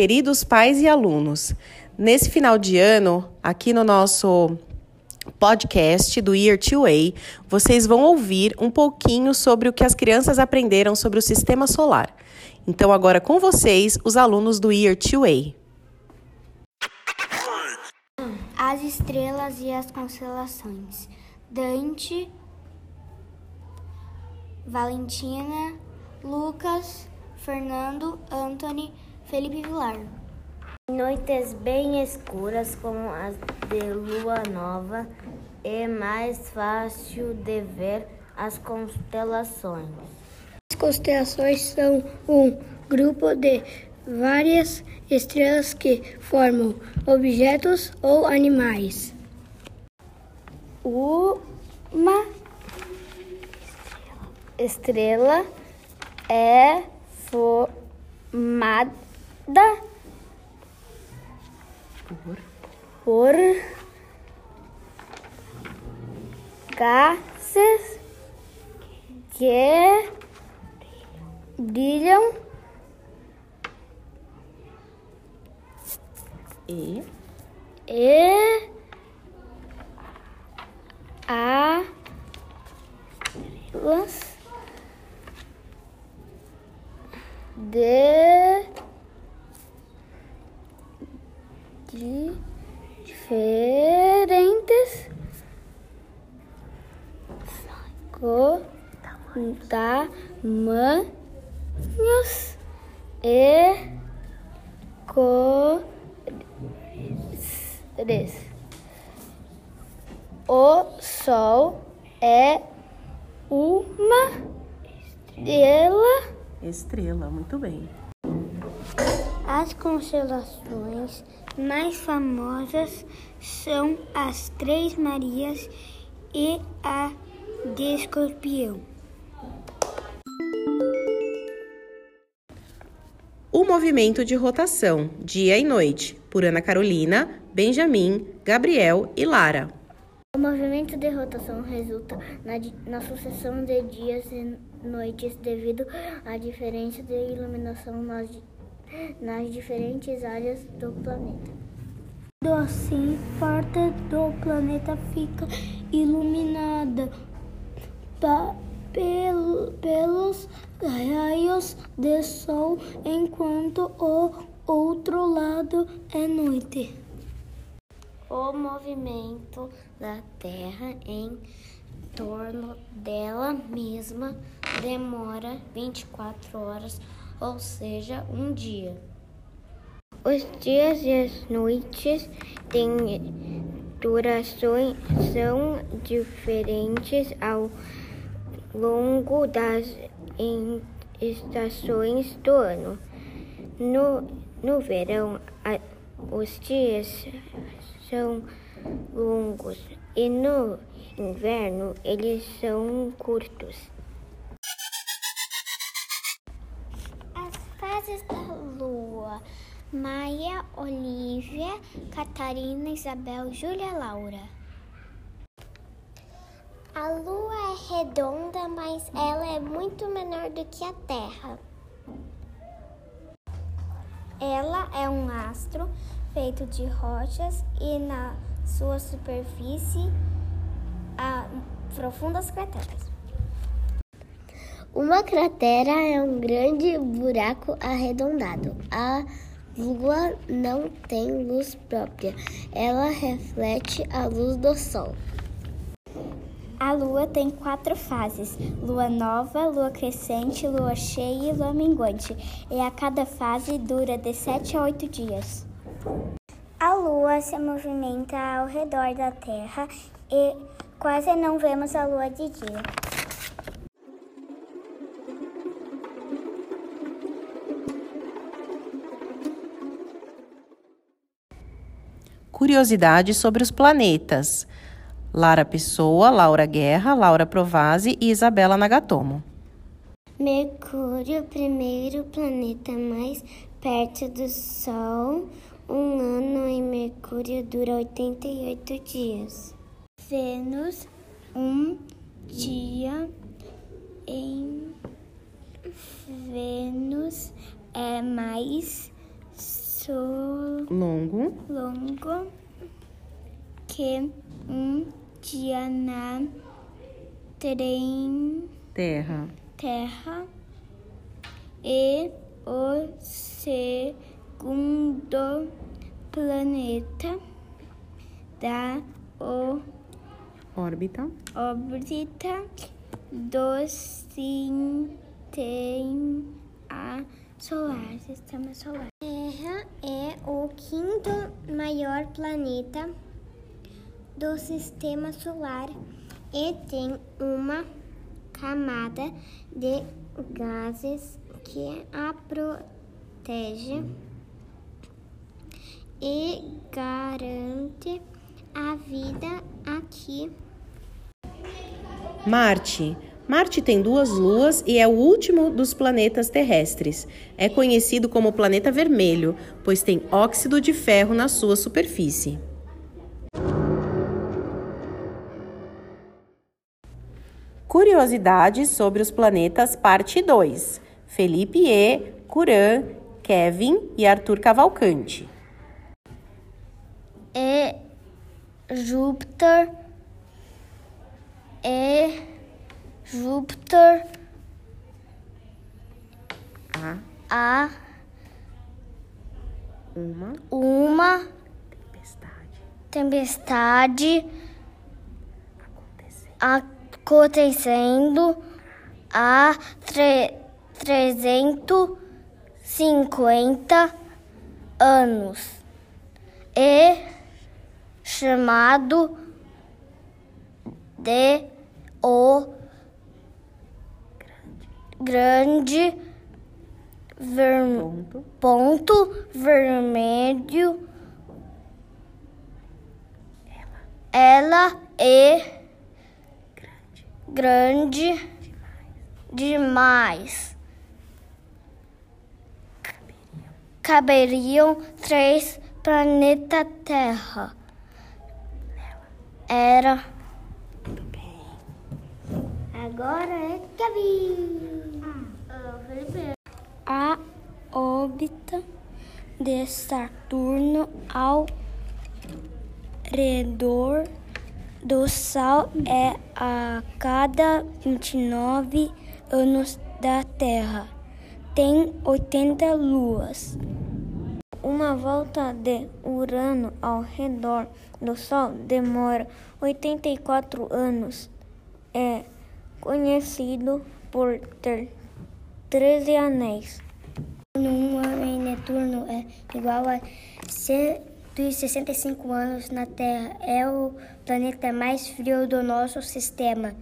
queridos pais e alunos. Nesse final de ano, aqui no nosso podcast do Year 2A, vocês vão ouvir um pouquinho sobre o que as crianças aprenderam sobre o sistema solar. Então, agora com vocês, os alunos do Year 2A. As estrelas e as constelações. Dante, Valentina, Lucas, Fernando, Anthony, Felipe Vilar. Noites bem escuras, como as de lua nova, é mais fácil de ver as constelações. As constelações são um grupo de várias estrelas que formam objetos ou animais. Uma estrela é formada Por. por. Gases que brilham. E. e. A. Luz de tamanhos e cores. O Sol é uma estrela. Estrela, muito bem. As constelações mais famosas são as Três Marias e a de Escorpião. O movimento de rotação, dia e noite, por Ana Carolina, Benjamin, Gabriel e Lara. O movimento de rotação resulta na, na sucessão de dias e noites devido à diferença de iluminação nas, nas diferentes áreas do planeta. Assim, parte do planeta fica iluminada pel- pelos raios de sol, enquanto o outro lado é noite. O movimento da Terra em torno dela mesma demora 24 horas, ou seja, um dia. Os dias e as noites têm durações são diferentes ao longo das estações do ano. No, no verão, a- os dias são longos e no inverno eles são curtos. As fases da Lua. Maia, Olivia, Catarina, Isabel, Júlia, Laura. A Lua é redonda, mas ela é muito menor do que a Terra. Ela é um astro feito de rochas e na sua superfície há profundas crateras. Uma cratera é um grande buraco arredondado. A Lua não tem luz própria. Ela reflete a luz do Sol. A lua tem quatro fases: lua nova, lua crescente, lua cheia e lua minguante. E a cada fase dura de 7 a 8 dias. A lua se movimenta ao redor da Terra e quase não vemos a lua de dia. Curiosidades sobre os planetas. Lara Pessoa, Laura Guerra, Laura Provasi e Isabela Nagatomo. Mercúrio, primeiro planeta mais perto do Sol. Um ano em Mercúrio dura 88 dias. Vênus, um dia em Vênus é mais longo, longo que um dia na trem terra terra e o segundo planeta da o órbita órbita do sistema solar, sistema solar. Terra é o quinto maior planeta do sistema solar e tem uma camada de gases que a protege e garante a vida aqui. Marte. Marte tem duas luas e é o último dos planetas terrestres. É conhecido como planeta vermelho, pois tem óxido de ferro na sua superfície. Curiosidades sobre os planetas, parte 2. Felipe E, Curan, Kevin e Arthur Cavalcante. É Júpiter é Júpiter A. A. Uma. Uma Tempestade. Tempestade. Acontecendo. Acontecendo a tre, 350 anos. E chamado de o grande ver, ponto, ponto vermelho. Ela, ela é grande, demais. Caberiam. Três planetas Terra. Era. Agora é Kevin. A órbita de Saturno ao redor do Sol é a cada 29 anos da Terra. Tem 80 luas. Uma volta de Urano ao redor do Sol demora 84 anos. É conhecido por ter 13 anéis. Um ano em Netuno é igual a 165 anos na Terra. É o planeta mais frio do nosso sistema.